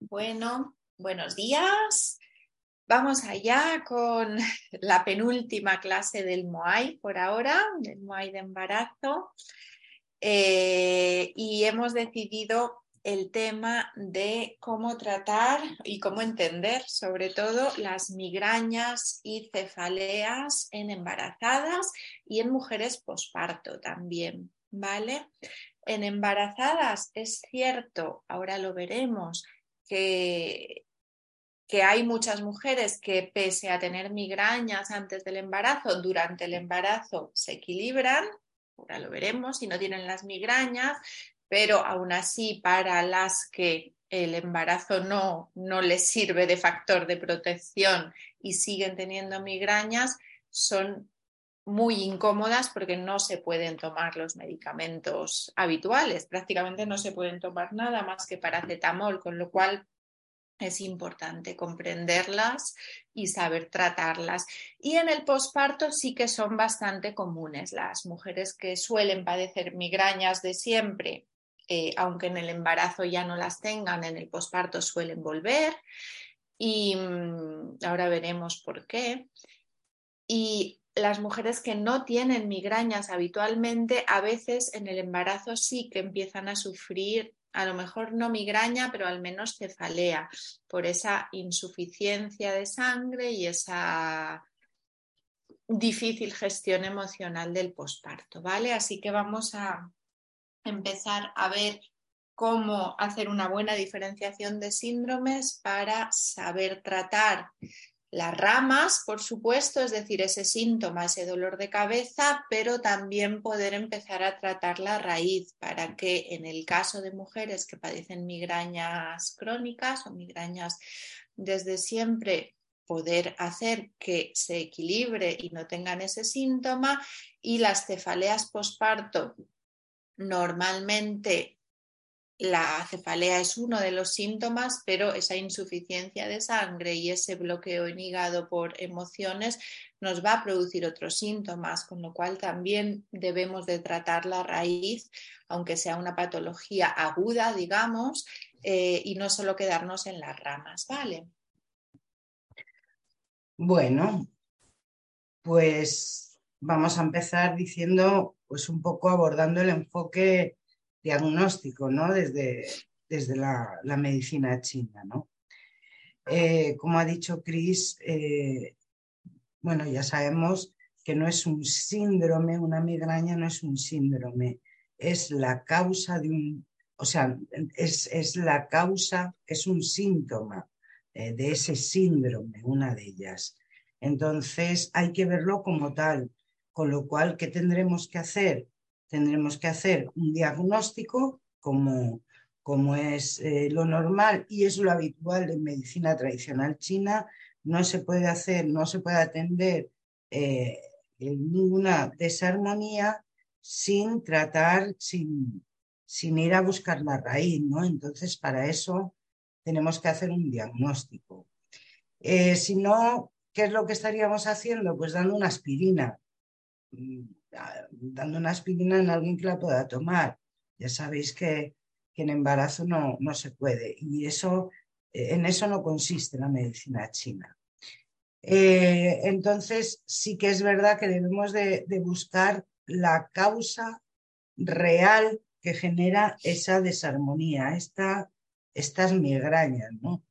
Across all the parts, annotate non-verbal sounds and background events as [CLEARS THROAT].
Bueno, buenos días. Vamos allá con [LAUGHS] la penúltima clase del MOAI por ahora, del MOAI de embarazo. Eh, y hemos decidido el tema de cómo tratar y cómo entender, sobre todo, las migrañas y cefaleas en embarazadas y en mujeres posparto también, ¿vale? En embarazadas es cierto, ahora lo veremos, que que hay muchas mujeres que pese a tener migrañas antes del embarazo, durante el embarazo se equilibran, ahora lo veremos, si no tienen las migrañas, pero aún así para las que el embarazo no, no les sirve de factor de protección y siguen teniendo migrañas, son muy incómodas porque no se pueden tomar los medicamentos habituales, prácticamente no se pueden tomar nada más que paracetamol, con lo cual es importante comprenderlas y saber tratarlas. Y en el posparto sí que son bastante comunes. Las mujeres que suelen padecer migrañas de siempre, eh, aunque en el embarazo ya no las tengan, en el posparto suelen volver. Y mm, ahora veremos por qué. Y las mujeres que no tienen migrañas habitualmente, a veces en el embarazo sí que empiezan a sufrir a lo mejor no migraña, pero al menos cefalea, por esa insuficiencia de sangre y esa difícil gestión emocional del posparto, ¿vale? Así que vamos a empezar a ver cómo hacer una buena diferenciación de síndromes para saber tratar las ramas, por supuesto, es decir, ese síntoma, ese dolor de cabeza, pero también poder empezar a tratar la raíz para que en el caso de mujeres que padecen migrañas crónicas o migrañas desde siempre, poder hacer que se equilibre y no tengan ese síntoma y las cefaleas posparto normalmente la cefalea es uno de los síntomas, pero esa insuficiencia de sangre y ese bloqueo en hígado por emociones nos va a producir otros síntomas, con lo cual también debemos de tratar la raíz, aunque sea una patología aguda, digamos, eh, y no solo quedarnos en las ramas, ¿vale? Bueno, pues vamos a empezar diciendo, pues un poco abordando el enfoque diagnóstico, ¿no? Desde, desde la, medicina china, ¿no? Eh, como ha dicho Chris, eh, bueno, ya sabemos que no es un síndrome, una migraña no es un síndrome, es la causa de un, o sea, es, la causa, es un síntoma eh, de ese síndrome, una de ellas. Entonces hay que verlo como tal, con lo cual, ¿qué tendremos que hacer? Tendremos que hacer un diagnóstico como, como es eh, lo normal y es lo habitual en medicina tradicional china. No se puede hacer, no se puede atender eh, ninguna desarmonía sin tratar, sin, sin ir a buscar la raíz, ¿no? Entonces, para eso tenemos que hacer un diagnóstico. Eh, si no, ¿qué es lo que estaríamos haciendo? Pues dando una aspirina dando una aspirina en alguien que la pueda tomar. Ya sabéis que, en embarazo no, no, se puede y eso, eh, en eso no consiste la medicina china. Eh, entonces, sí que es verdad que debemos de, buscar la causa real que genera esa desarmonía, esta, estas migrañas, ¿no?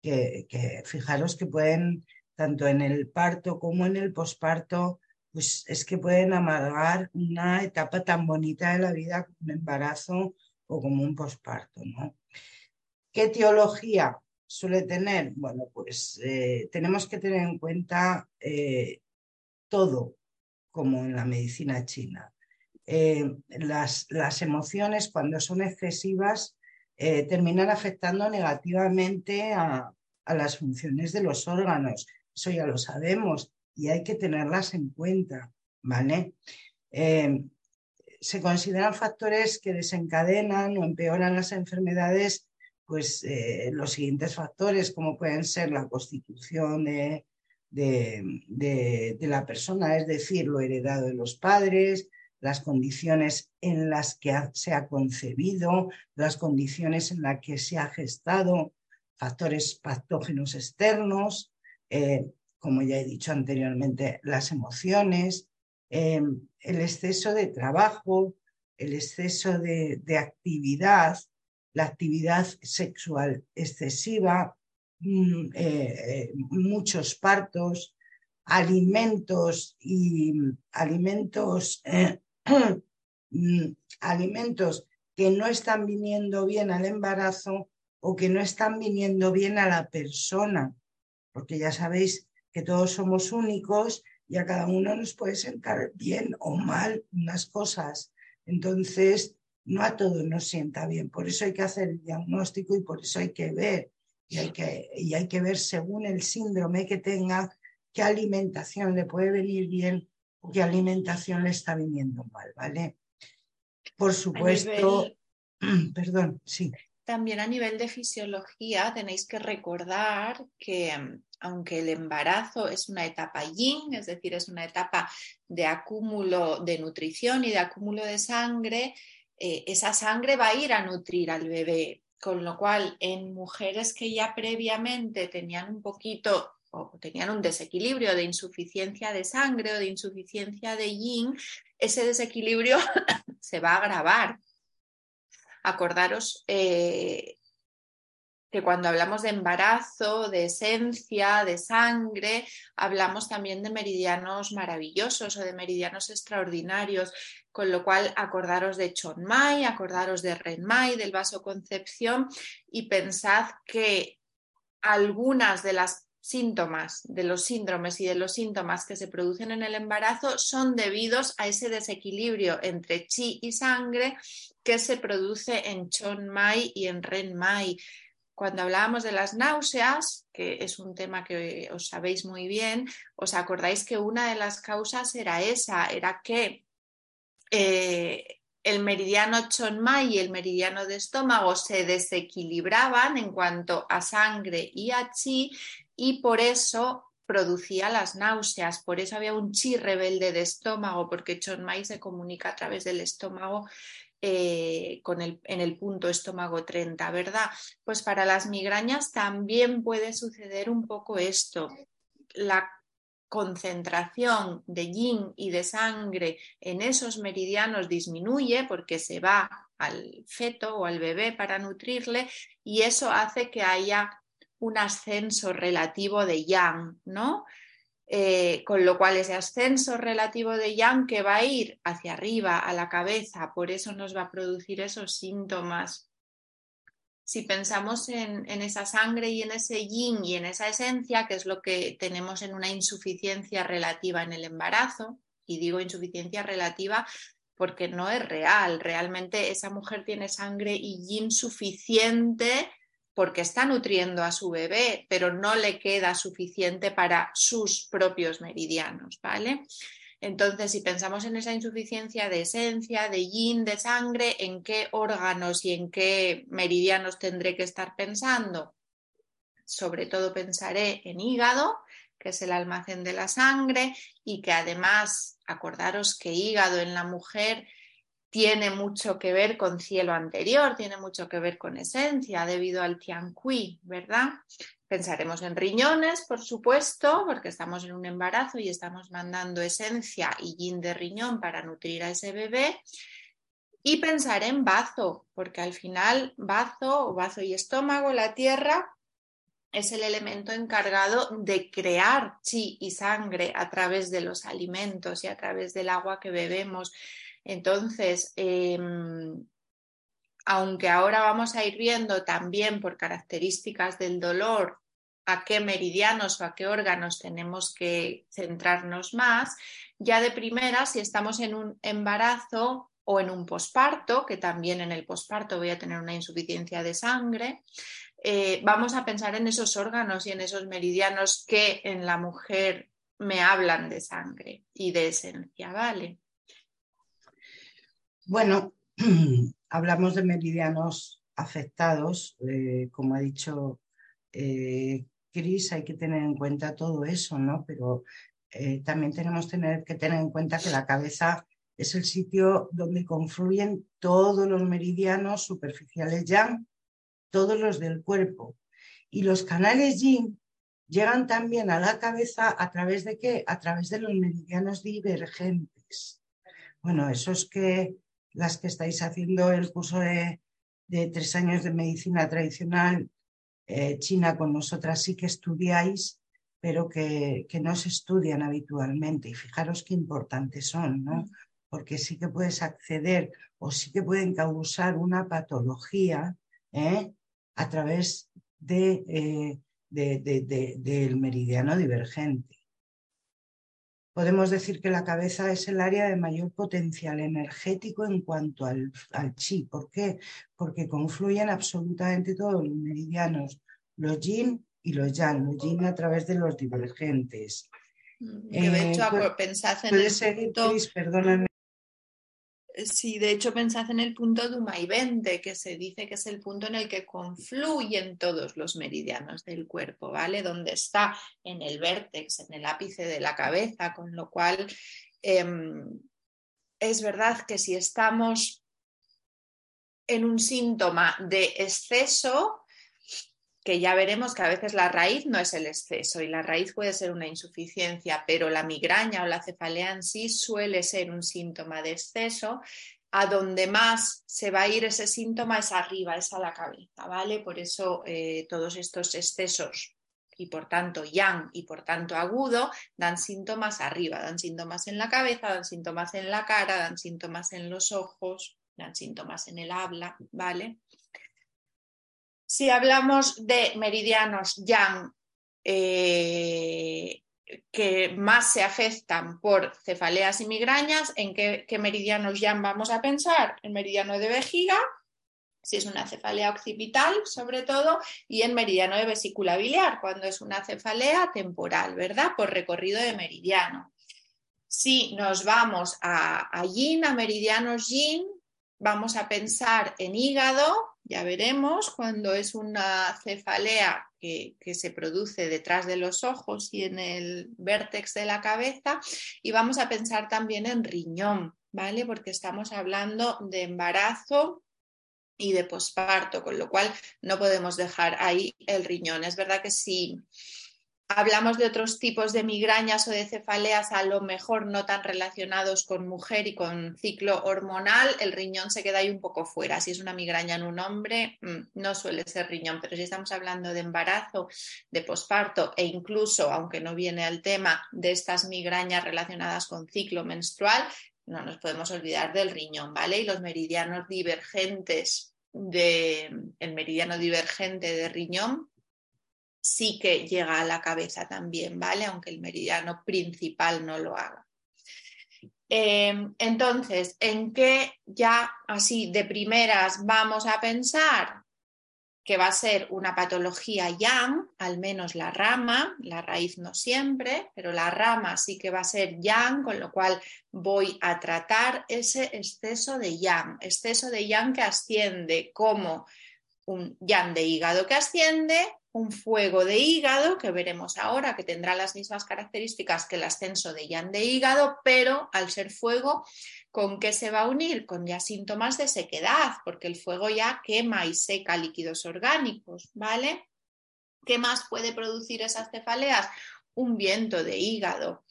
Que, que, fijaros que pueden, tanto en el parto como en el posparto, pues es que pueden amargar una etapa tan bonita de la vida como un embarazo o como un posparto, ¿no? ¿Qué teología suele tener? Bueno, pues eh, tenemos que tener en cuenta eh, todo, como en la medicina china. Eh, las, las, emociones, cuando son excesivas, terminan afectando negativamente a, las funciones de los órganos. Eso ya lo sabemos y hay que tenerlas en cuenta, ¿vale? Eh, se consideran factores que desencadenan o empeoran las enfermedades, pues eh, los siguientes factores, como pueden ser la constitución de, de, la persona, es decir, lo heredado de los padres, las condiciones en las que se ha concebido, las condiciones en las que se ha gestado, factores patógenos externos, eh, como ya he dicho anteriormente, las emociones, eh, el exceso de trabajo, el exceso de, actividad, la actividad sexual excesiva, mm, eh, muchos partos, alimentos y alimentos, [CLEARS THROAT] mm, alimentos que no están viniendo bien al embarazo o que no están viniendo bien a la persona, porque ya sabéis que todos somos únicos y a cada uno nos puede sentar bien o mal unas cosas. Entonces, no a todos nos sienta bien. Por eso hay que hacer el diagnóstico y por eso hay que ver. Y hay que, y hay que ver según el síndrome que tenga qué alimentación le puede venir bien o qué alimentación le está viniendo mal, ¿vale? Por supuesto, [CLEARS THROAT] perdón, sí. También a nivel de fisiología tenéis que recordar que aunque el embarazo es una etapa yin, es decir, es una etapa de acúmulo de nutrición y de acúmulo de sangre, eh, esa sangre va a ir a nutrir al bebé, con lo cual en mujeres que ya previamente tenían un poquito o tenían un desequilibrio de insuficiencia de sangre o de insuficiencia de yin, ese desequilibrio [LAUGHS] se va a agravar. Acordaros eh, que cuando hablamos de embarazo, de esencia, de sangre, hablamos también de meridianos maravillosos o de meridianos extraordinarios, con lo cual acordaros de Chonmai, acordaros de Renmai, del vaso Concepción y pensad que algunas de las síntomas, de los síndromes y de los síntomas que se producen en el embarazo son debidos a ese desequilibrio entre chi y sangre que se produce en Chon Mai y en Ren Mai. Cuando hablábamos de las náuseas, que es un tema que os sabéis muy bien, os acordáis que una de las causas era esa, era que eh, el meridiano Chon Mai y el meridiano de estómago se desequilibraban en cuanto a sangre y a chi y por eso producía las náuseas, por eso había un chi rebelde de estómago, porque Chon Mai se comunica a través del estómago eh, con el, en el punto estómago 30, ¿verdad? Pues para las migrañas también puede suceder un poco esto. La concentración de yin y de sangre en esos meridianos disminuye porque se va al feto o al bebé para nutrirle y eso hace que haya un ascenso relativo de yang, ¿no? Eh, con lo cual ese ascenso relativo de yang que va a ir hacia arriba, a la cabeza, por eso nos va a producir esos síntomas. Si pensamos en, esa sangre y en ese yin y en esa esencia, que es lo que tenemos en una insuficiencia relativa en el embarazo, y digo insuficiencia relativa porque no es real, realmente esa mujer tiene sangre y yin suficiente porque está nutriendo a su bebé, pero no le queda suficiente para sus propios meridianos, ¿vale? Entonces, si pensamos en esa insuficiencia de esencia, de yin, de sangre, ¿en qué órganos y en qué meridianos tendré que estar pensando? Sobre todo pensaré en hígado, que es el almacén de la sangre y que además, acordaros que hígado en la mujer tiene mucho que ver con cielo anterior, tiene mucho que ver con esencia debido al Tianqi, ¿verdad? Pensaremos en riñones, por supuesto, porque estamos en un embarazo y estamos mandando esencia y yin de riñón para nutrir a ese bebé. Y pensar en bazo, porque al final bazo bazo y estómago, la tierra, es el elemento encargado de crear chi y sangre a través de los alimentos y a través del agua que bebemos entonces, em, aunque ahora vamos a ir viendo también por características del dolor a qué meridianos o a qué órganos tenemos que centrarnos más, ya de primera, si estamos en un embarazo, o en un posparto, que también en el posparto voy a tener una insuficiencia de sangre, eh, vamos a pensar en esos órganos y en esos meridianos que en la mujer me hablan de sangre y de esencia, ¿vale? Bueno, [CLEARS THROAT] hablamos de meridianos afectados, eh, como ha dicho eh, Cris, hay que tener en cuenta todo eso, ¿no? Pero eh, también tenemos tener, que tener en cuenta que la cabeza es el sitio donde confluyen todos los meridianos superficiales yang, todos los del cuerpo. Y los canales yin llegan también a la cabeza a través de qué? A través de los meridianos divergentes. Bueno, eso es que las que estáis haciendo el curso de, tres años de medicina tradicional eh, china con nosotras sí que estudiáis, pero que, no se estudian habitualmente. Y fijaros qué importantes son, ¿no? Porque sí que puedes acceder o sí que pueden causar una patología ¿eh? a través de, eh, del meridiano divergente. Podemos decir que la cabeza es el área de mayor potencial energético en cuanto al, chi. ¿Por qué? Porque confluyen absolutamente todos los meridianos, los yin y los yang, los yin a través de los divergentes. Mm, de hecho, eh, pensad en el seguir, perdóname. Sí, de hecho pensad en el punto de 20, que se dice que es el punto en el que confluyen todos los meridianos del cuerpo, ¿vale? Donde está en el vértex, en el ápice de la cabeza, con lo cual em, es verdad que si estamos en un síntoma de exceso, que ya veremos que a veces la raíz no es el exceso y la raíz puede ser una insuficiencia, pero la migraña o la cefalea en sí suele ser un síntoma de exceso. A donde más se va a ir ese síntoma es arriba, es a la cabeza, ¿vale? Por eso eh, todos estos excesos y por tanto yang y por tanto agudo dan síntomas arriba, dan síntomas en la cabeza, dan síntomas en la cara, dan síntomas en los ojos, dan síntomas en el habla, ¿vale? Si hablamos de meridianos yang eh, que más se afectan por cefaleas y migrañas, ¿en qué, meridianos yang vamos a pensar? El meridiano de vejiga, si es una cefalea occipital sobre todo, y en meridiano de vesícula biliar, cuando es una cefalea temporal, ¿verdad? Por recorrido de meridiano. Si nos vamos a, a yin, a meridianos yin, vamos a pensar en hígado, ya veremos, cuando es una cefalea que, se produce detrás de los ojos y en el vértex de la cabeza, y vamos a pensar también en riñón, ¿vale? Porque estamos hablando de embarazo y de posparto, con lo cual no podemos dejar ahí el riñón. Es verdad que sí hablamos de otros tipos de migrañas o de cefaleas a lo mejor no tan relacionados con mujer y con ciclo hormonal, el riñón se queda ahí un poco fuera. Si es una migraña en un hombre, mm, no suele ser riñón, pero si estamos hablando de embarazo, de posparto e incluso, aunque no viene al tema, de estas migrañas relacionadas con ciclo menstrual, no nos podemos olvidar del riñón, ¿vale? Y los meridianos divergentes de el meridiano divergente de riñón sí que llega a la cabeza también, ¿vale? Aunque el meridiano principal no lo haga. Em, entonces, ¿en qué ya así de primeras vamos a pensar? Que va a ser una patología yang, al menos la rama, la raíz no siempre, pero la rama sí que va a ser yang, con lo cual voy a tratar ese exceso de yang, exceso de yang que asciende como un yang de hígado que asciende un fuego de hígado, que veremos ahora, que tendrá las mismas características que el ascenso de Yan de hígado, pero al ser fuego, ¿con qué se va a unir? Con ya síntomas de sequedad, porque el fuego ya quema y seca líquidos orgánicos, ¿vale? ¿Qué más puede producir esas cefaleas? Un viento de hígado,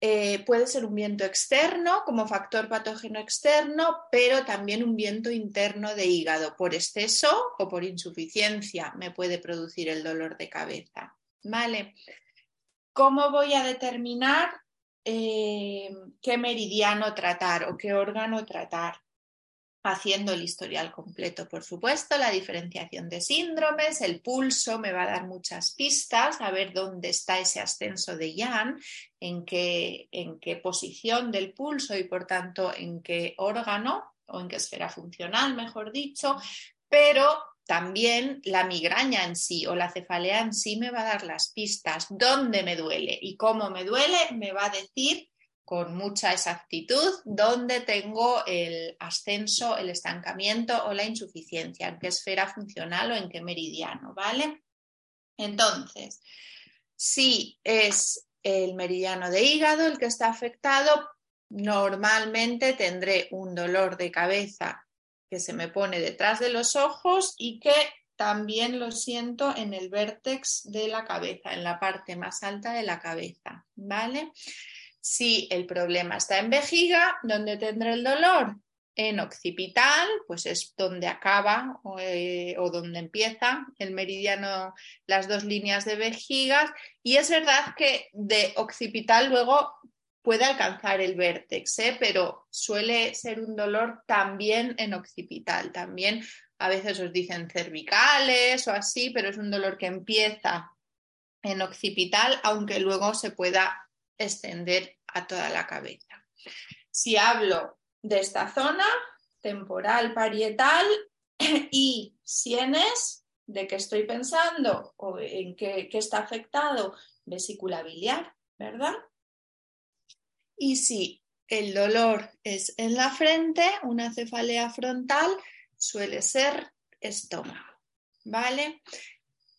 eh, puede ser un viento externo como factor patógeno externo, pero también un viento interno de hígado. Por exceso o por insuficiencia me puede producir el dolor de cabeza. ¿Vale? ¿Cómo voy a determinar eh, qué meridiano tratar o qué órgano tratar? Haciendo el historial completo, por supuesto, la diferenciación de síndromes, el pulso me va a dar muchas pistas, a ver dónde está ese ascenso de Jan, en qué, en qué posición del pulso y por tanto en qué órgano o en qué esfera funcional, mejor dicho, pero también la migraña en sí o la cefalea en sí me va a dar las pistas, dónde me duele y cómo me duele, me va a decir con mucha exactitud dónde tengo el ascenso, el estancamiento o la insuficiencia, en qué esfera funcional o en qué meridiano, ¿vale? Entonces, si es el meridiano de hígado el que está afectado, normalmente tendré un dolor de cabeza que se me pone detrás de los ojos y que también lo siento en el vértex de la cabeza, en la parte más alta de la cabeza, ¿vale? Si el problema está en vejiga, ¿dónde tendré el dolor? En occipital, pues es donde acaba o, eh, o, donde empieza el meridiano, las dos líneas de vejigas. Y es verdad que de occipital luego puede alcanzar el vértex, ¿eh? pero suele ser un dolor también en occipital. También a veces os dicen cervicales o así, pero es un dolor que empieza en occipital, aunque luego se pueda extender a toda la cabeza. Si hablo de esta zona, temporal, parietal [CLEARS THROAT] y sienes, ¿de qué estoy pensando? ¿O en qué, qué está afectado? Vesícula biliar, ¿verdad? Y si el dolor es en la frente, una cefalea frontal suele ser estómago, ¿vale?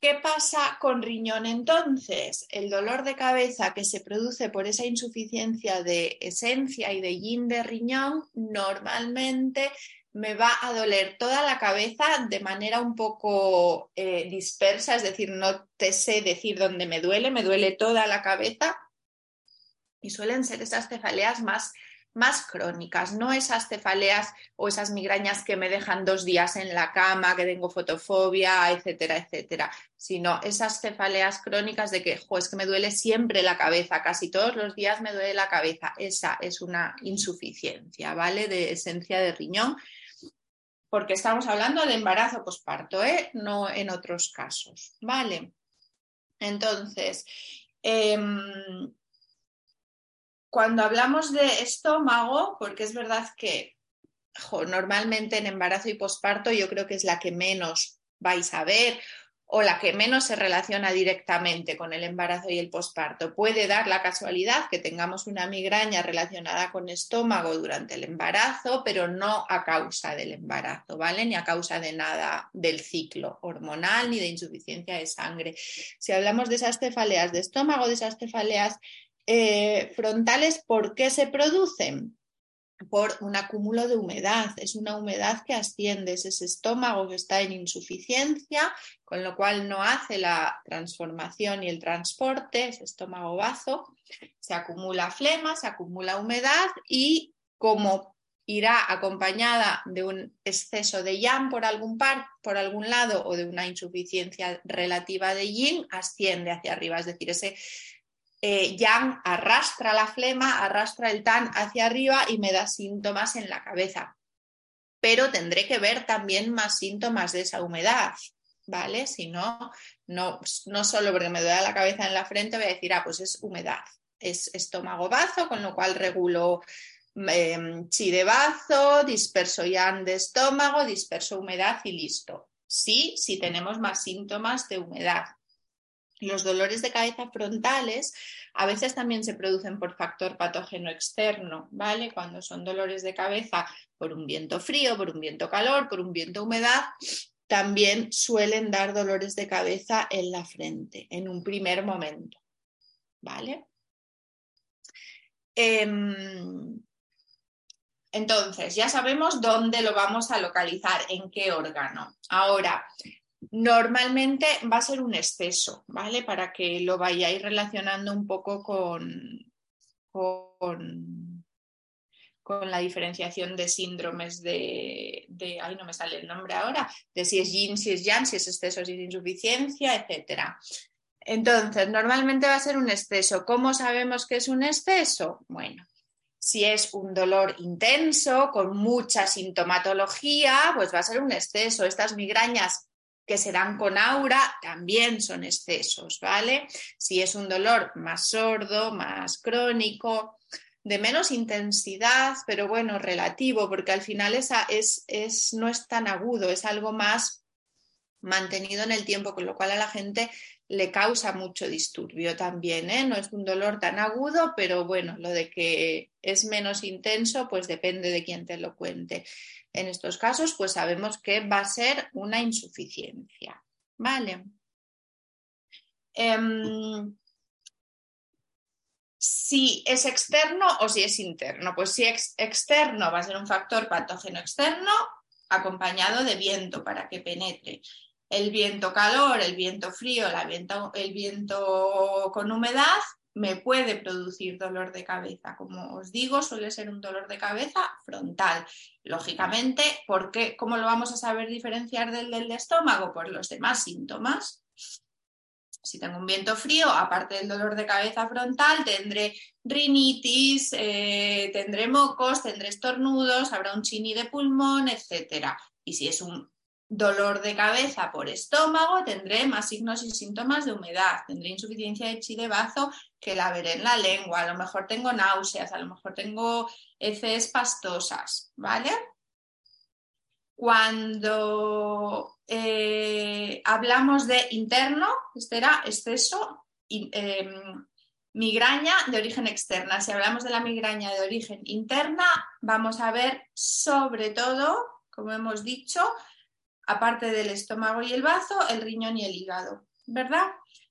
¿Qué pasa con riñón entonces? El dolor de cabeza que se produce por esa insuficiencia de esencia y de yin de riñón normalmente me va a doler toda la cabeza de manera un poco eh, dispersa, es decir, no te sé decir dónde me duele, me duele toda la cabeza y suelen ser esas cefaleas más más crónicas, no esas cefaleas o esas migrañas que me dejan dos días en la cama, que tengo fotofobia, etcétera, etcétera, sino esas cefaleas crónicas de que, jo, es que me duele siempre la cabeza, casi todos los días me duele la cabeza. Esa es una insuficiencia, ¿vale? De esencia de riñón, porque estamos hablando de embarazo posparto, ¿eh? No en otros casos, ¿vale? Entonces, eh, cuando hablamos de estómago, porque es verdad que normalmente en embarazo y posparto yo creo que es la que menos vais a ver o la que menos se relaciona directamente con el embarazo y el posparto. Puede dar la casualidad que tengamos una migraña relacionada con estómago durante el embarazo, pero no a causa del embarazo, ¿vale? Ni a causa de nada del ciclo hormonal ni de insuficiencia de sangre. Si hablamos de esas cefaleas de estómago, de esas cefaleas eh, frontales, ¿por qué se producen? Por un acúmulo de humedad. Es una humedad que asciende, es ese estómago que está en insuficiencia, con lo cual no hace la transformación y el transporte, ese estómago bazo. Se acumula flema, se acumula humedad y como irá acompañada de un exceso de yang por algún, par, por algún lado o de una insuficiencia relativa de yin, asciende hacia arriba. Es decir, ese eh, yang arrastra la flema, arrastra el tan hacia arriba y me da síntomas en la cabeza. Pero tendré que ver también más síntomas de esa humedad, ¿vale? Si no, no, no solo porque me duele la cabeza en la frente voy a decir, ah, pues es humedad, es estómago bazo, con lo cual regulo eh, chi de bazo, disperso yang de estómago, disperso humedad y listo. Sí, si tenemos más síntomas de humedad, los dolores de cabeza frontales a veces también se producen por factor patógeno externo, ¿vale? Cuando son dolores de cabeza por un viento frío, por un viento calor, por un viento humedad, también suelen dar dolores de cabeza en la frente en un primer momento, ¿vale? Em, entonces, ya sabemos dónde lo vamos a localizar, en qué órgano. Ahora, Normalmente va a ser un exceso, ¿vale? Para que lo vayáis relacionando un poco con, con, la diferenciación de síndromes de, de, ay, no me sale el nombre ahora, de si es yin, si es yang, si es exceso, si es insuficiencia, etc. Entonces, normalmente va a ser un exceso. ¿Cómo sabemos que es un exceso? Bueno, Si es un dolor intenso, con mucha sintomatología, pues va a ser un exceso. Estas migrañas que se dan con aura también son excesos, ¿vale? Si es un dolor más sordo, más crónico, de menos intensidad, pero bueno, relativo, porque al final esa es, es, no es tan agudo, es algo más mantenido en el tiempo, con lo cual a la gente le causa mucho disturbio también. ¿eh? No es un dolor tan agudo, pero bueno, lo de que es menos intenso, pues depende de quién te lo cuente. En estos casos, pues sabemos que va a ser una insuficiencia. ¿Vale? Em, si es externo o si es interno. Pues si es externo va a ser un factor patógeno externo acompañado de viento para que penetre el viento calor, el viento frío, el viento con humedad me puede producir dolor de cabeza. Como os digo, suele ser un dolor de cabeza frontal. Lógicamente, ¿por? ¿cómo lo vamos a saber diferenciar del del estómago? Por los demás síntomas. Si tengo un viento frío, aparte del dolor de cabeza frontal, tendré rinitis, eh, tendré mocos, tendré estornudos, habrá un chini de pulmón, etc. Y si es un dolor de cabeza por estómago, tendré más signos y síntomas de humedad, tendré insuficiencia de chi de que la veré en la lengua, a lo mejor tengo náuseas, a lo mejor tengo heces pastosas, ¿vale? Cuando eh, hablamos de interno, este era exceso, em, migraña de origen externa. Si hablamos de la migraña de origen interna, vamos a ver sobre todo, como hemos dicho, aparte del estómago y el bazo, el riñón y el hígado, ¿verdad?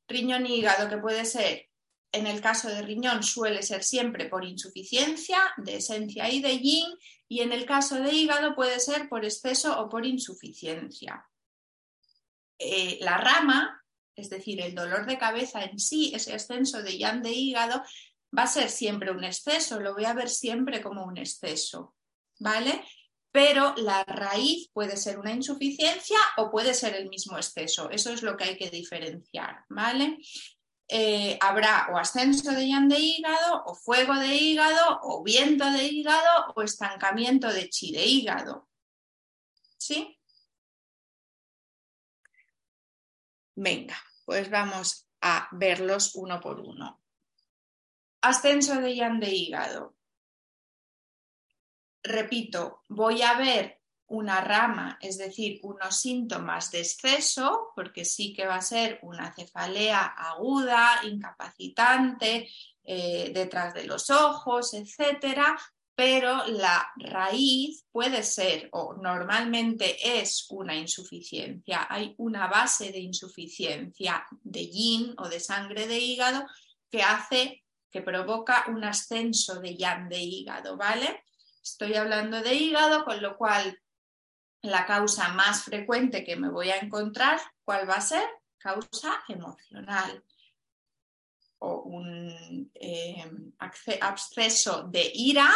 Riñón y hígado que puede ser, en el caso de riñón suele ser siempre por insuficiencia de esencia y de yin y en el caso de hígado puede ser por exceso o por insuficiencia. Eh, la rama, es decir, el dolor de cabeza en sí, ese exceso de yang de hígado, va a ser siempre un exceso, lo voy a ver siempre como un exceso, ¿vale? Pero la raíz puede ser una insuficiencia o puede ser el mismo exceso. Eso es lo que hay que diferenciar, ¿vale? Eh, habrá o ascenso de yan de hígado, o fuego de hígado, o viento de hígado, o estancamiento de chi de hígado. ¿Sí? Venga, pues vamos a verlos uno por uno. Ascenso de yan de hígado repito, voy a ver una rama, es decir, unos síntomas de exceso, porque sí que va a ser una cefalea aguda, incapacitante, eh, detrás de los ojos, etcétera, pero la raíz puede ser o normalmente es una insuficiencia. Hay una base de insuficiencia de yin o de sangre de hígado que hace, que provoca un ascenso de yang de hígado, ¿vale? Estoy hablando de hígado, con lo cual la causa más frecuente que me voy a encontrar, ¿cuál va a ser? Causa emocional o un eh, absceso de ira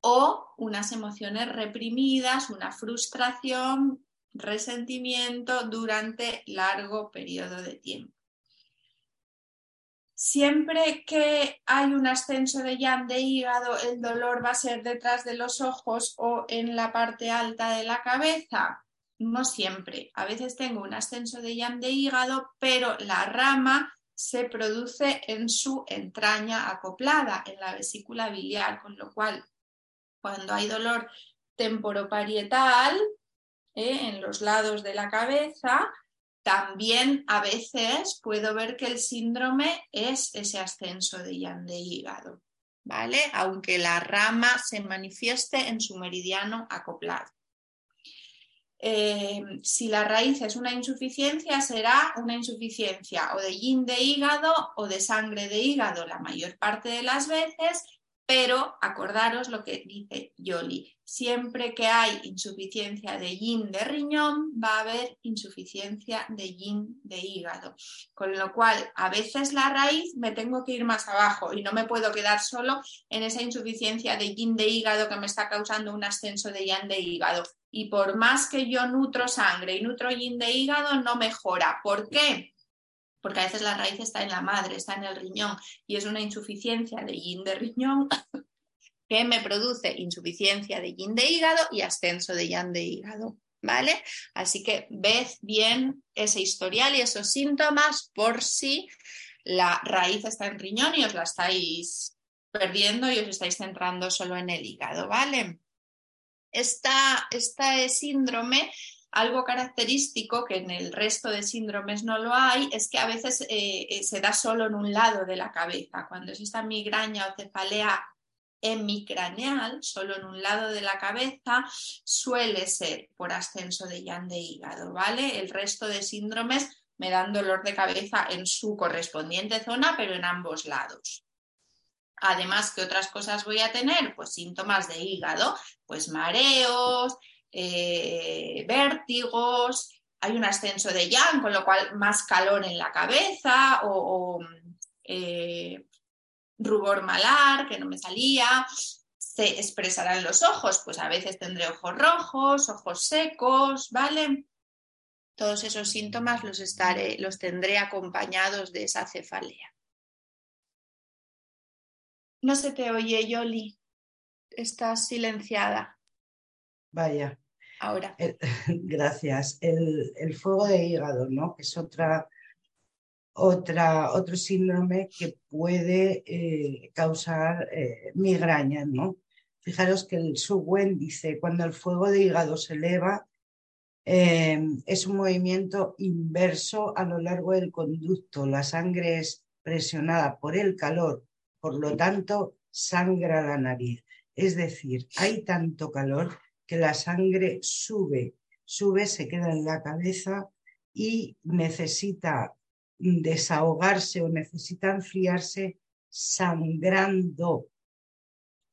o unas emociones reprimidas, una frustración, resentimiento durante largo periodo de tiempo. Siempre que hay un ascenso de yang de hígado, el dolor va a ser detrás de los ojos o en la parte alta de la cabeza. No siempre. A veces tengo un ascenso de yang de hígado, pero la rama se produce en su entraña acoplada, en la vesícula biliar, con lo cual cuando hay dolor temporoparietal ¿eh? en los lados de la cabeza, también a veces puedo ver que el síndrome es ese ascenso de yang de hígado, ¿vale? Aunque la rama se manifieste en su meridiano acoplado. Eh, si la raíz es una insuficiencia, será una insuficiencia o de yin de hígado o de sangre de hígado la mayor parte de las veces, pero acordaros lo que dice Yoli, siempre que hay insuficiencia de yin de riñón, va a haber insuficiencia de yin de hígado. Con lo cual, a veces la raíz me tengo que ir más abajo y no me puedo quedar solo en esa insuficiencia de yin de hígado que me está causando un ascenso de yang de hígado. Y por más que yo nutro sangre y nutro yin de hígado, no mejora. ¿Por qué? Porque a veces la raíz está en la madre, está en el riñón y es una insuficiencia de yin de riñón [LAUGHS] que me produce insuficiencia de yin de hígado y ascenso de yang de hígado. ¿Vale? Así que ved bien ese historial y esos síntomas por si la raíz está en riñón y os la estáis perdiendo y os estáis centrando solo en el hígado, ¿vale? Esta, este síndrome, algo característico que en el resto de síndromes no lo hay, es que a veces eh, eh, se da solo en un lado de la cabeza. Cuando es esta migraña o cefalea hemicraneal, solo en un lado de la cabeza, suele ser por ascenso de yang de hígado, ¿vale? El resto de síndromes me dan dolor de cabeza en su correspondiente zona, pero en ambos lados. Además, ¿qué otras cosas voy a tener? Pues síntomas de hígado, pues mareos, eh, vértigos, hay un ascenso de yang, con lo cual más calor en la cabeza o, eh, rubor malar, que no me salía. Se expresarán los ojos, pues a veces tendré ojos rojos, ojos secos, ¿vale? Todos esos síntomas los, estaré, los tendré acompañados de esa cefalea. No se te oye, Yoli. Estás silenciada. Vaya. Ahora. [LAUGHS] gracias. El, fuego de hígado, ¿no? Que es otra, otra, otro síndrome que puede eh, causar eh, migraña, ¿no? Fijaros que el Wen dice, cuando el fuego de hígado se eleva, eh, es un movimiento inverso a lo largo del conducto. La sangre es presionada por el calor por lo tanto sangra la nariz. Es decir, hay tanto calor que la sangre sube, sube, se queda en la cabeza y necesita desahogarse o necesita enfriarse sangrando.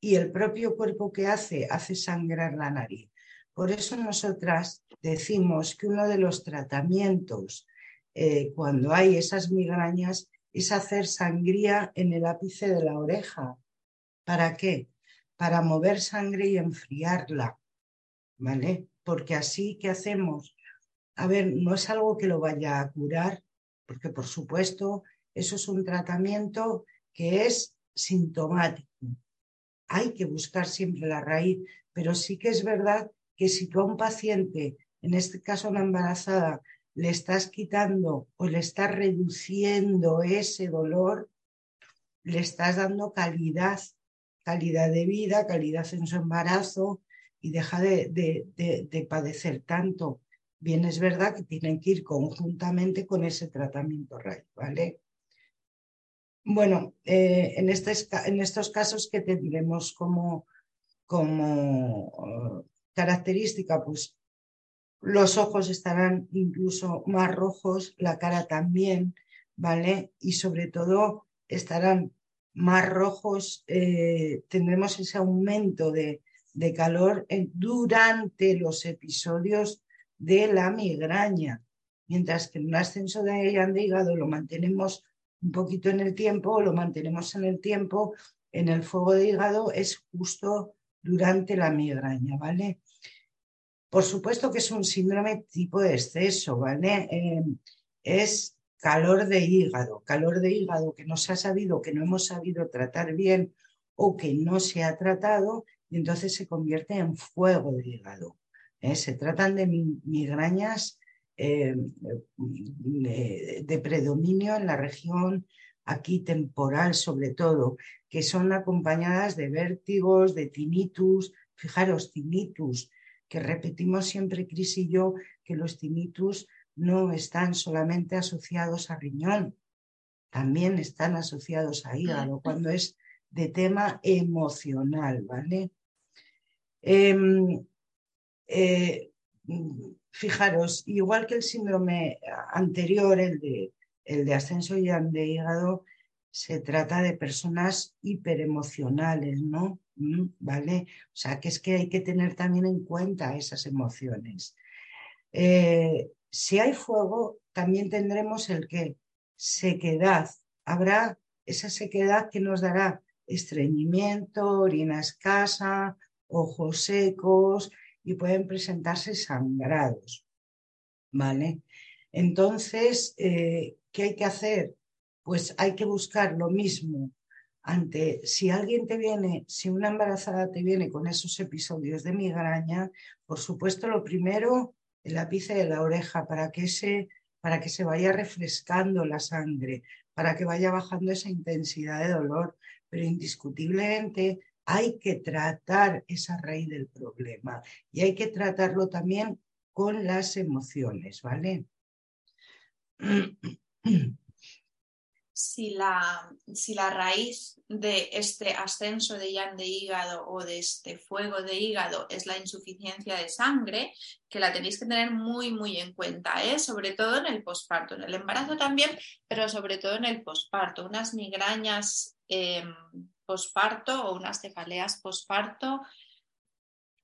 Y el propio cuerpo que hace hace sangrar la nariz. Por eso nosotras decimos que uno de los tratamientos eh, cuando hay esas migrañas es hacer sangría en el ápice de la oreja. ¿Para qué? Para mover sangre y enfriarla, ¿vale? Porque así, ¿qué hacemos? A ver, no es algo que lo vaya a curar, porque por supuesto eso es un tratamiento que es sintomático. Hay que buscar siempre la raíz, pero sí que es verdad que si tú a un paciente, en este caso una embarazada, le estás quitando o le estás reduciendo ese dolor, le estás dando calidad, calidad de vida, calidad en su embarazo y deja de, padecer tanto. Bien, es verdad que tienen que ir conjuntamente con ese tratamiento raíz, ¿vale? Bueno, eh, en, este, en, estos casos que tendremos como, como eh, característica, pues los ojos estarán incluso más rojos, la cara también, ¿vale? Y sobre todo estarán más rojos, eh, tendremos ese aumento de, calor durante los episodios de la migraña, mientras que en un ascenso de, de hígado lo mantenemos un poquito en el tiempo, lo mantenemos en el tiempo, en el fuego de hígado es justo durante la migraña, ¿vale? Por supuesto que es un síndrome tipo de exceso, ¿vale? Eh, es calor de hígado, calor de hígado que no se ha sabido, que no hemos sabido tratar bien o que no se ha tratado y entonces se convierte en fuego de hígado. ¿eh? Se tratan de migrañas eh, de, predominio en la región aquí temporal sobre todo, que son acompañadas de vértigos, de tinnitus. Fijaros, tinnitus que repetimos siempre, Cris y yo, que los tinnitus no están solamente asociados a riñón, también están asociados a hígado, cuando es de tema emocional, ¿vale? Em, eh, fijaros, igual que el síndrome anterior, el de, el de ascenso de hígado, se trata de personas hiperemocionales, ¿no? Mm, ¿Vale? O sea, que es que hay que tener también en cuenta esas emociones. Eh, si hay fuego, también tendremos el que sequedad. Habrá esa sequedad que nos dará estreñimiento, orina escasa, ojos secos y pueden presentarse sangrados. ¿Vale? Entonces, eh, ¿qué hay que hacer? pues hay que buscar lo mismo, ante si alguien te viene, si una embarazada te viene con esos episodios de migraña, por supuesto lo primero, el ápice de la oreja para que se, para que se vaya refrescando la sangre, para que vaya bajando esa intensidad de dolor, pero indiscutiblemente hay que tratar esa raíz del problema y hay que tratarlo también con las emociones, ¿vale? si la, si la raíz de este ascenso de yan de hígado o de este fuego de hígado es la insuficiencia de sangre, que la tenéis que tener muy, muy en cuenta, ¿eh? sobre todo en el posparto, en el embarazo también, pero sobre todo en el posparto. Unas migrañas eh, posparto o unas cefaleas posparto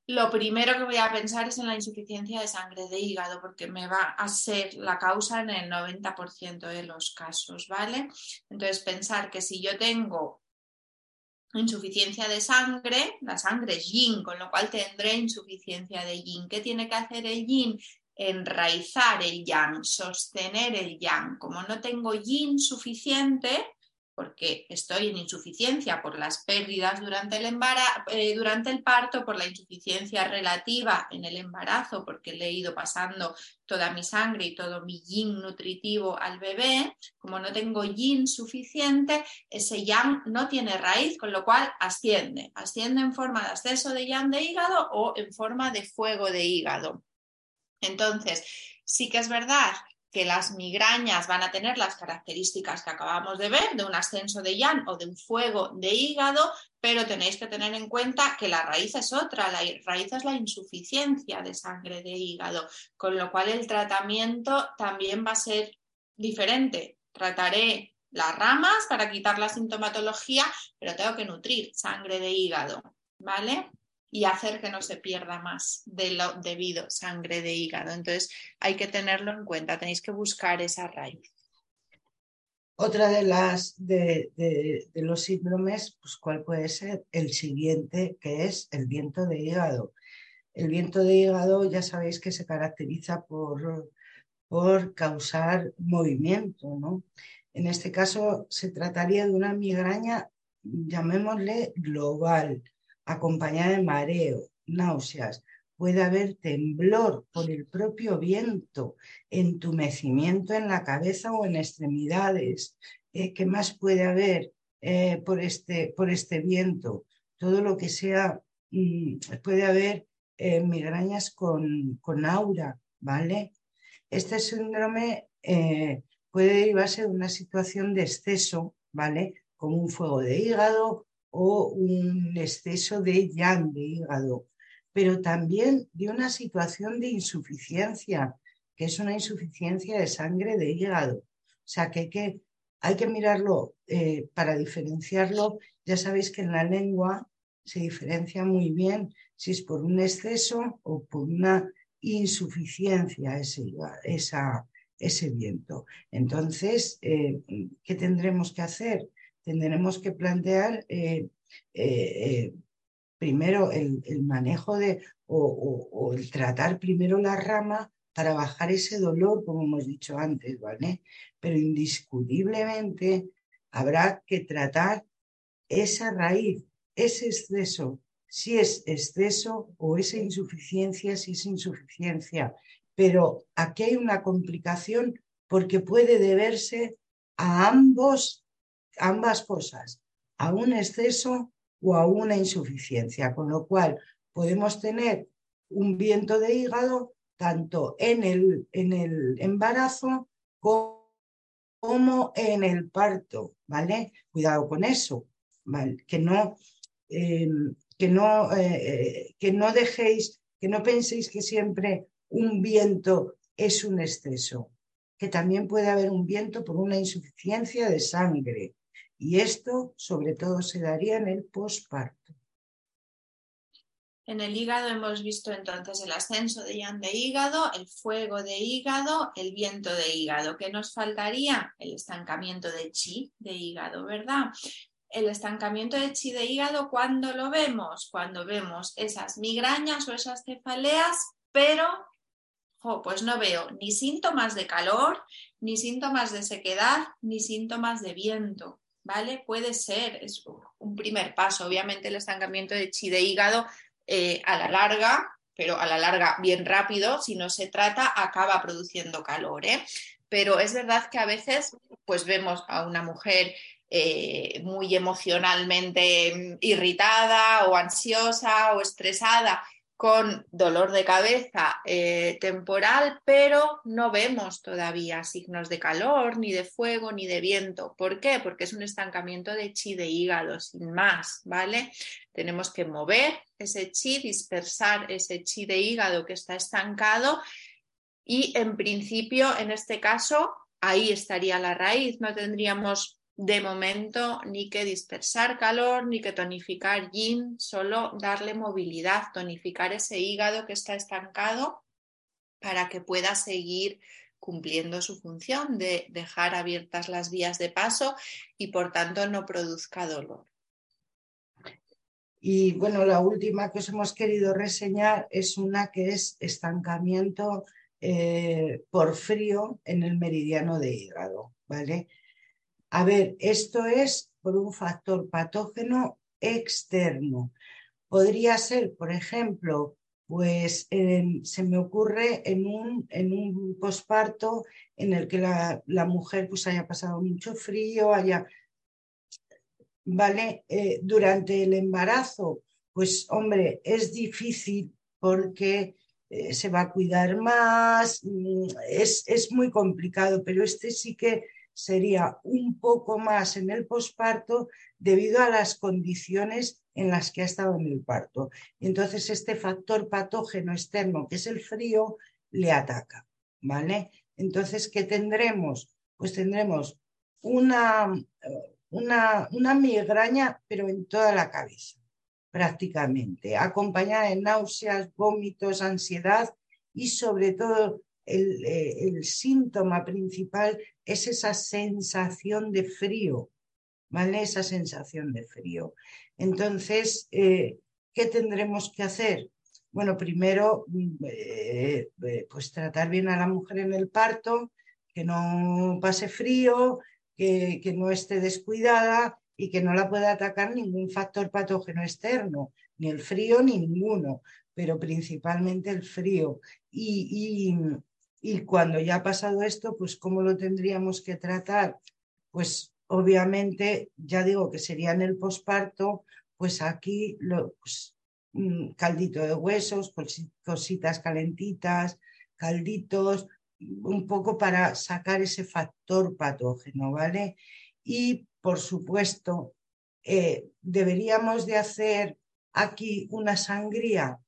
lo primero que voy a pensar es en la insuficiencia de sangre de hígado, porque me va a ser la causa en el 90% de los casos, ¿vale? Entonces, pensar que si yo tengo insuficiencia de sangre, la sangre es yin, con lo cual tendré insuficiencia de yin. ¿Qué tiene que hacer el yin? Enraizar el yang, sostener el yang. Como no tengo yin suficiente, porque estoy en insuficiencia por las pérdidas durante el, eh, durante el parto, por la insuficiencia relativa en el embarazo, porque le he ido pasando toda mi sangre y todo mi yin nutritivo al bebé, como no tengo yin suficiente, ese yang no tiene raíz, con lo cual asciende, asciende en forma de ascenso de yang de hígado o en forma de fuego de hígado. Entonces, sí que es verdad que las migrañas van a tener las características que acabamos de ver, de un ascenso de yang o de un fuego de hígado, pero tenéis que tener en cuenta que la raíz es otra, la raíz es la insuficiencia de sangre de hígado, con lo cual el tratamiento también va a ser diferente. Trataré las ramas para quitar la sintomatología, pero tengo que nutrir sangre de hígado, ¿vale? Y hacer que no se pierda más de lo debido sangre de hígado. Entonces hay que tenerlo en cuenta, tenéis que buscar esa raíz. Otra de las de, los síndromes, pues cuál puede ser el siguiente, que es el viento de hígado. El viento de hígado ya sabéis que se caracteriza por, por causar movimiento, ¿no? En este caso se trataría de una migraña, llamémosle global, acompañada de mareo, náuseas, puede haber temblor por el propio viento, entumecimiento en la cabeza o en extremidades. Eh, ¿Qué más puede haber eh, por, este, por este viento? Todo lo que sea, mm, puede haber eh, migrañas con, con, aura, ¿vale? Este síndrome puede derivarse de una situación de exceso, ¿vale? Como un fuego de hígado o un exceso de yang de hígado, pero también de una situación de insuficiencia, que es una insuficiencia de sangre de hígado. O sea que hay que, hay que mirarlo eh, para diferenciarlo. Ya sabéis que en la lengua se diferencia muy bien si es por un exceso o por una insuficiencia ese, esa, ese viento. Entonces, eh, ¿qué tendremos que hacer? Tendremos que plantear eh, eh, eh, primero el, manejo de o, el tratar primero la rama para bajar ese dolor, como hemos dicho antes, ¿vale? Pero indiscutiblemente habrá que tratar esa raíz, ese exceso, si es exceso o esa insuficiencia, si es insuficiencia. Pero aquí hay una complicación porque puede deberse a ambos ambas cosas, a un exceso o a una insuficiencia, con lo cual podemos tener un viento de hígado tanto en el, en el embarazo como, en el parto, ¿vale? Cuidado con eso, ¿vale? Que no, em, que, no eh, que no dejéis, que no penséis que siempre un viento es un exceso, que también puede haber un viento por una insuficiencia de sangre, y esto sobre todo se daría en el posparto. En el hígado hemos visto entonces el ascenso de yan de hígado, el fuego de hígado, el viento de hígado. ¿Qué nos faltaría? El estancamiento de chi de hígado, ¿verdad? El estancamiento de chi de hígado, ¿cuándo lo vemos? Cuando vemos esas migrañas o esas cefaleas, pero pues no veo ni síntomas de calor, ni síntomas de sequedad, ni síntomas de viento. ¿Vale? Puede ser, es un primer paso. Obviamente el estancamiento de chi de hígado eh, a la larga, pero a la larga bien rápido, si no se trata, acaba produciendo calor. ¿eh? Pero es verdad que a veces pues vemos a una mujer eh, muy emocionalmente irritada o ansiosa o estresada con dolor de cabeza eh, temporal, pero no vemos todavía signos de calor, ni de fuego, ni de viento. ¿Por qué? Porque es un estancamiento de chi de hígado, sin más, ¿vale? Tenemos que mover ese chi, dispersar ese chi de hígado que está estancado y en principio, en este caso, ahí estaría la raíz, no tendríamos de momento ni que dispersar calor, ni que tonificar yin, solo darle movilidad, tonificar ese hígado que está estancado para que pueda seguir cumpliendo su función de dejar abiertas las vías de paso y por tanto no produzca dolor. Y bueno, la última que os hemos querido reseñar es una que es estancamiento eh, por frío en el meridiano de hígado, ¿vale? A ver, esto es por un factor patógeno externo. Podría ser, por ejemplo, pues se me ocurre en un, en un posparto en el que la, mujer pues haya pasado mucho frío, haya... ¿Vale? Eh, durante el embarazo, pues hombre, es difícil porque eh, se va a cuidar más, mm, es, es muy complicado, pero este sí que sería un poco más en el posparto debido a las condiciones en las que ha estado en el parto. Entonces, este factor patógeno externo, que es el frío, le ataca, ¿vale? Entonces, ¿qué tendremos? Pues tendremos una, una, una migraña, pero en toda la cabeza, prácticamente, acompañada de náuseas, vómitos, ansiedad y sobre todo eh, el, síntoma principal es esa sensación de frío, ¿vale? Esa sensación de frío. Entonces, eh, ¿qué tendremos que hacer? Bueno, primero, eh, pues tratar bien a la mujer en el parto, que no pase frío, que, que no esté descuidada y que no la pueda atacar ningún factor patógeno externo, ni el frío ni ninguno, pero principalmente el frío. Y, y cuando ya ha pasado esto, pues ¿cómo lo tendríamos que tratar? Pues obviamente, ya digo que sería en el posparto, pues aquí lo, pues, mm, caldito de huesos, cositas calentitas, calditos, un poco para sacar ese factor patógeno, ¿vale? Y por supuesto, eh, deberíamos de hacer aquí una sangría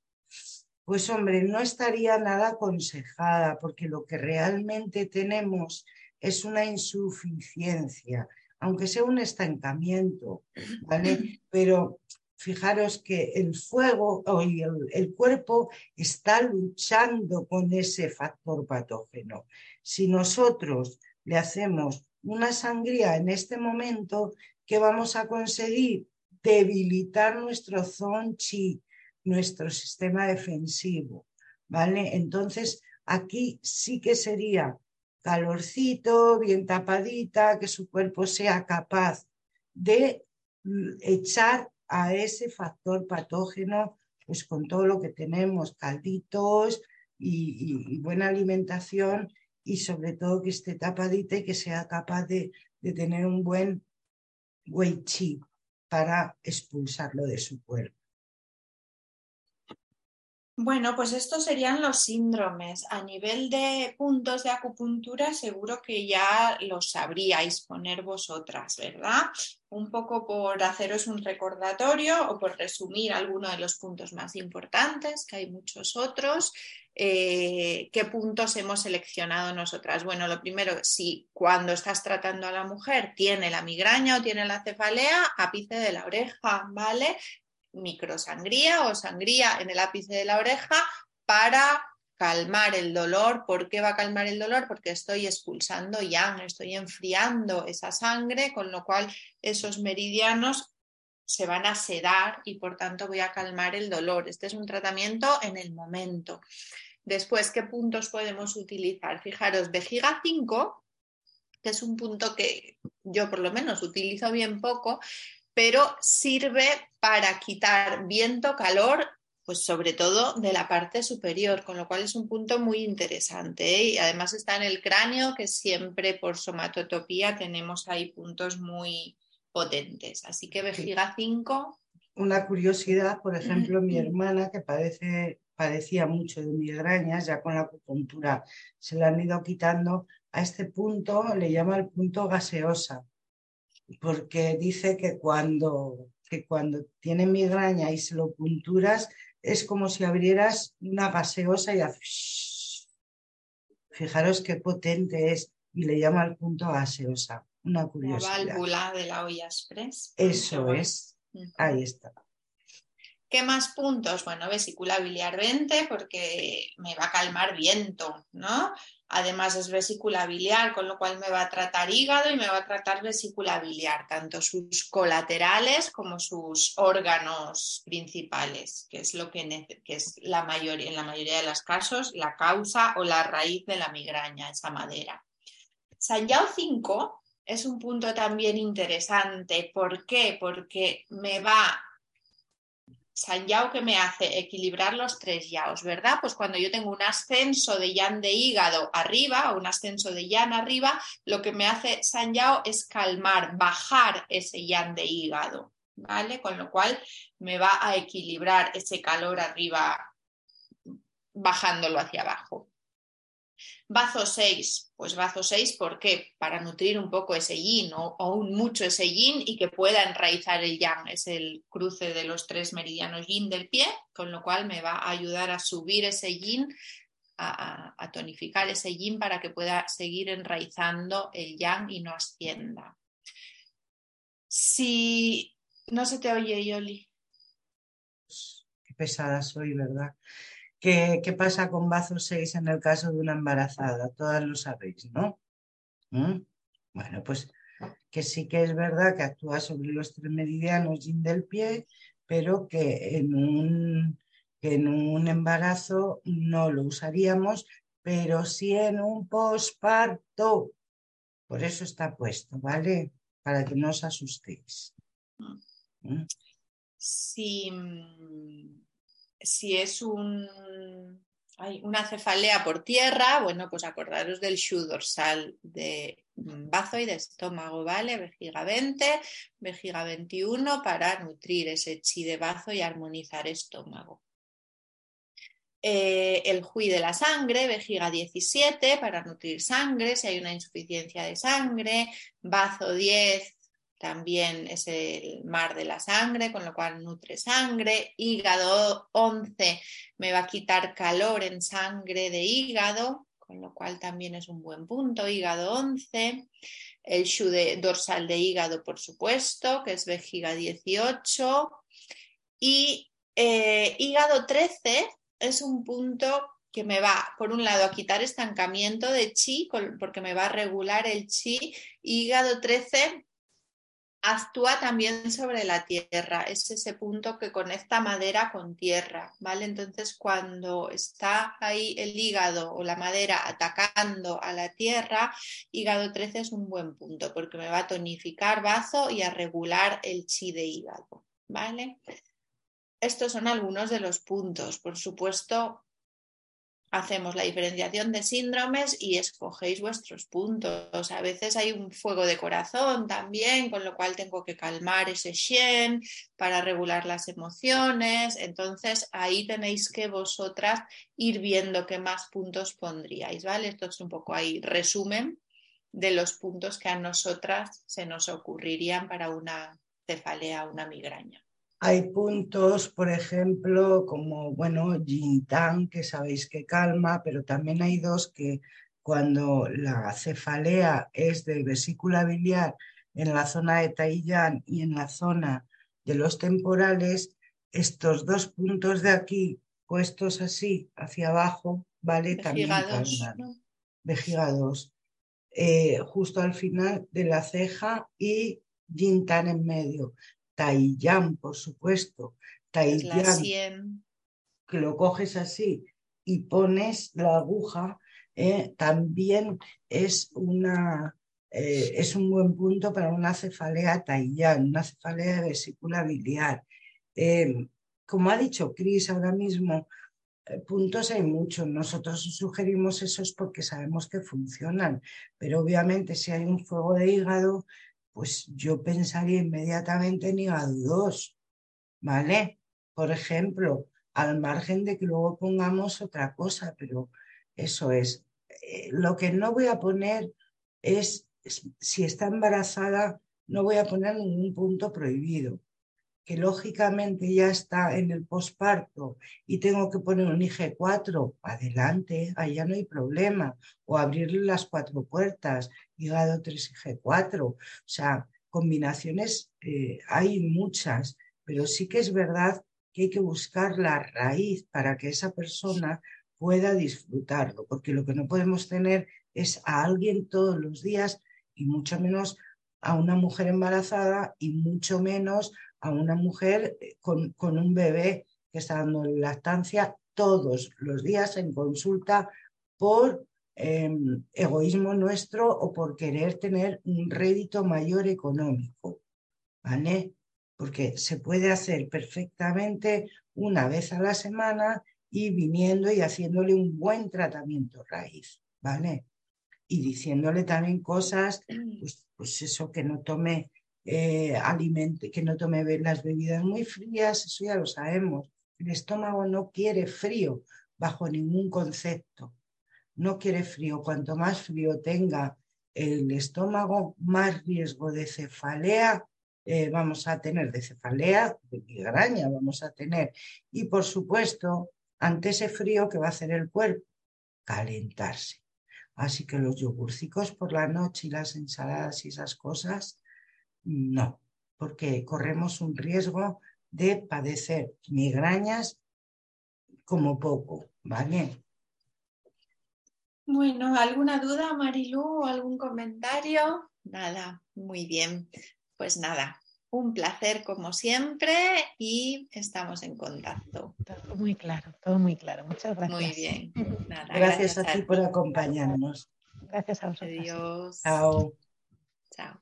pues hombre, no estaría nada aconsejada porque lo que realmente tenemos es una insuficiencia, aunque sea un estancamiento, ¿vale? Pero fijaros que el fuego o el, el, cuerpo está luchando con ese factor patógeno. Si nosotros le hacemos una sangría en este momento, ¿qué vamos a conseguir? Debilitar nuestro zonchi, nuestro sistema defensivo, ¿vale? Entonces, aquí sí que sería calorcito, bien tapadita, que su cuerpo sea capaz de echar a ese factor patógeno, pues con todo lo que tenemos, calditos y, buena alimentación y sobre todo que esté tapadita y que sea capaz de, de tener un buen wei chi para expulsarlo de su cuerpo. Bueno, pues estos serían los síndromes. A nivel de puntos de acupuntura, seguro que ya los sabríais poner vosotras, ¿verdad? Un poco por haceros un recordatorio o por resumir algunos de los puntos más importantes, que hay muchos otros. Eh, ¿Qué puntos hemos seleccionado nosotras? Bueno, lo primero, si cuando estás tratando a la mujer tiene la migraña o tiene la cefalea, ápice de la oreja, ¿vale? Microsangría o sangría en el ápice de la oreja para calmar el dolor. ¿Por qué va a calmar el dolor? Porque estoy expulsando yang, estoy enfriando esa sangre, con lo cual esos meridianos se van a sedar y por tanto voy a calmar el dolor. Este es un tratamiento en el momento. Después, ¿qué puntos podemos utilizar? Fijaros, vejiga 5 que es un punto que yo por lo menos utilizo bien poco, pero sirve para quitar viento, calor, pues sobre todo de la parte superior, con lo cual es un punto muy interesante. ¿eh? Y además está en el cráneo, que siempre por somatotopía tenemos ahí puntos muy potentes. Así que vejiga 5. Una curiosidad, por ejemplo, mi hermana que padece, padecía mucho de migrañas, ya con la acupuntura se le han ido quitando, a este punto le llama el punto gaseosa porque dice que cuando, que cuando tiene migraña y se lo punturas es como si abrieras una gaseosa y fijaros qué potente es y le llama al punto gaseosa. Una curiosidad. La válvula de la olla express. Eso es. Ahí está. ¿Qué más puntos? Bueno, vesícula biliar 20 porque me va a calmar viento, ¿no? Además es vesícula biliar, con lo cual me va a tratar hígado y me va a tratar vesícula biliar, tanto sus colaterales como sus órganos principales, que es lo que, es la mayoría, en la mayoría de los casos la causa o la raíz de la migraña, esa madera. Sanyao 5 es un punto también interesante. ¿Por qué? Porque me va San Yao que me hace equilibrar los tres yaos, ¿verdad? Pues cuando yo tengo un ascenso de yan de hígado arriba o un ascenso de yan arriba, lo que me hace San Yao es calmar, bajar ese yan de hígado, ¿vale? Con lo cual me va a equilibrar ese calor arriba bajándolo hacia abajo. Bazo 6, pues bazo 6, ¿por qué? Para nutrir un poco ese yin o, un mucho ese yin y que pueda enraizar el yang. Es el cruce de los tres meridianos yin del pie, con lo cual me va a ayudar a subir ese yin, a, tonificar ese yin para que pueda seguir enraizando el yang y no ascienda. Si no se te oye, Yoli. Qué pesada soy, ¿verdad? ¿Qué, pasa con bazo 6 en el caso de una embarazada? Todas lo sabéis, ¿no? ¿Mm? Bueno, pues que sí que es verdad que actúa sobre los tres meridianos yin del pie, pero que en un, en un embarazo no lo usaríamos, pero sí en un posparto. Por eso está puesto, ¿vale? Para que no os asustéis. ¿Mm? Sí. Si es un, hay una cefalea por tierra, bueno, pues acordaros del shu dorsal de bazo y de estómago, ¿vale? Vejiga 20, vejiga 21 para nutrir ese chi de bazo y armonizar estómago. Eh, el hui de la sangre, vejiga 17 para nutrir sangre, si hay una insuficiencia de sangre, bazo 10 también es el mar de la sangre, con lo cual nutre sangre. Hígado 11 me va a quitar calor en sangre de hígado, con lo cual también es un buen punto. Hígado 11. El shu dorsal de hígado, por supuesto, que es vejiga 18. Y eh, hígado 13 es un punto que me va, por un lado, a quitar estancamiento de chi, porque me va a regular el chi. Hígado 13 actúa también sobre la tierra, es ese punto que conecta madera con tierra, ¿vale? Entonces, cuando está ahí el hígado o la madera atacando a la tierra, hígado 13 es un buen punto porque me va a tonificar bazo y a regular el chi de hígado, ¿vale? Estos son algunos de los puntos. Por supuesto, hacemos la diferenciación de síndromes y escogéis vuestros puntos. A veces hay un fuego de corazón también, con lo cual tengo que calmar ese shen para regular las emociones. Entonces ahí tenéis que vosotras ir viendo qué más puntos pondríais, ¿vale? Esto es un poco ahí resumen de los puntos que a nosotras se nos ocurrirían para una cefalea, una migraña. Hay puntos, por ejemplo, como, bueno, Jintan, que sabéis que calma, pero también hay dos que cuando la cefalea es de vesícula biliar en la zona de Taiyán y en la zona de los temporales, estos dos puntos de aquí puestos así hacia abajo, ¿vale? también calman. Vejiga 2. Eh, justo al final de la ceja y Jintan en medio. Taiyán, por supuesto. Taiyán, que lo coges así y pones la aguja, eh, también es una, eh, es un buen punto para una cefalea taillán, una cefalea de vesícula biliar. Em, como ha dicho Cris ahora mismo, eh, puntos hay muchos. Nosotros sugerimos esos porque sabemos que funcionan, pero obviamente si hay un fuego de hígado, pues yo pensaría inmediatamente en hígado 2, ¿vale? Por ejemplo, al margen de que luego pongamos otra cosa, pero eso es. Eh, lo que no voy a poner es, si está embarazada, no voy a poner ningún punto prohibido que lógicamente ya está en el posparto y tengo que poner un IG4, adelante, allá no hay problema. O abrirle las cuatro puertas, hígado 3 IG4. O sea, combinaciones eh, hay muchas, pero sí que es verdad que hay que buscar la raíz para que esa persona pueda disfrutarlo, porque lo que no podemos tener es a alguien todos los días y mucho menos a una mujer embarazada y mucho menos a una mujer eh, con, un bebé que está dando lactancia todos los días en consulta por em, egoísmo nuestro o por querer tener un rédito mayor económico. ¿Vale? Porque se puede hacer perfectamente una vez a la semana y viniendo y haciéndole un buen tratamiento raíz. ¿Vale? Y diciéndole también cosas, pues, pues eso, que no tome eh, alimente, que no tome las bebidas muy frías, eso ya lo sabemos. El estómago no quiere frío bajo ningún concepto. No quiere frío. Cuanto más frío tenga el estómago, más riesgo de cefalea eh, vamos a tener, de cefalea, de migraña vamos a tener. Y por supuesto, ante ese frío, ¿qué va a hacer el cuerpo? Calentarse. Así que los yogurcicos por la noche y las ensaladas y esas cosas, no, porque corremos un riesgo de padecer migrañas como poco, ¿vale? Bueno, ¿alguna duda, Marilu? ¿Algún comentario? Nada, muy bien. Pues nada, un placer como siempre y estamos en contacto. Todo muy claro, todo muy claro. Muchas gracias. Muy bien. [LAUGHS] gracias, a ti por acompañarnos. Gracias a vosotros. Adiós. Chao. Chao.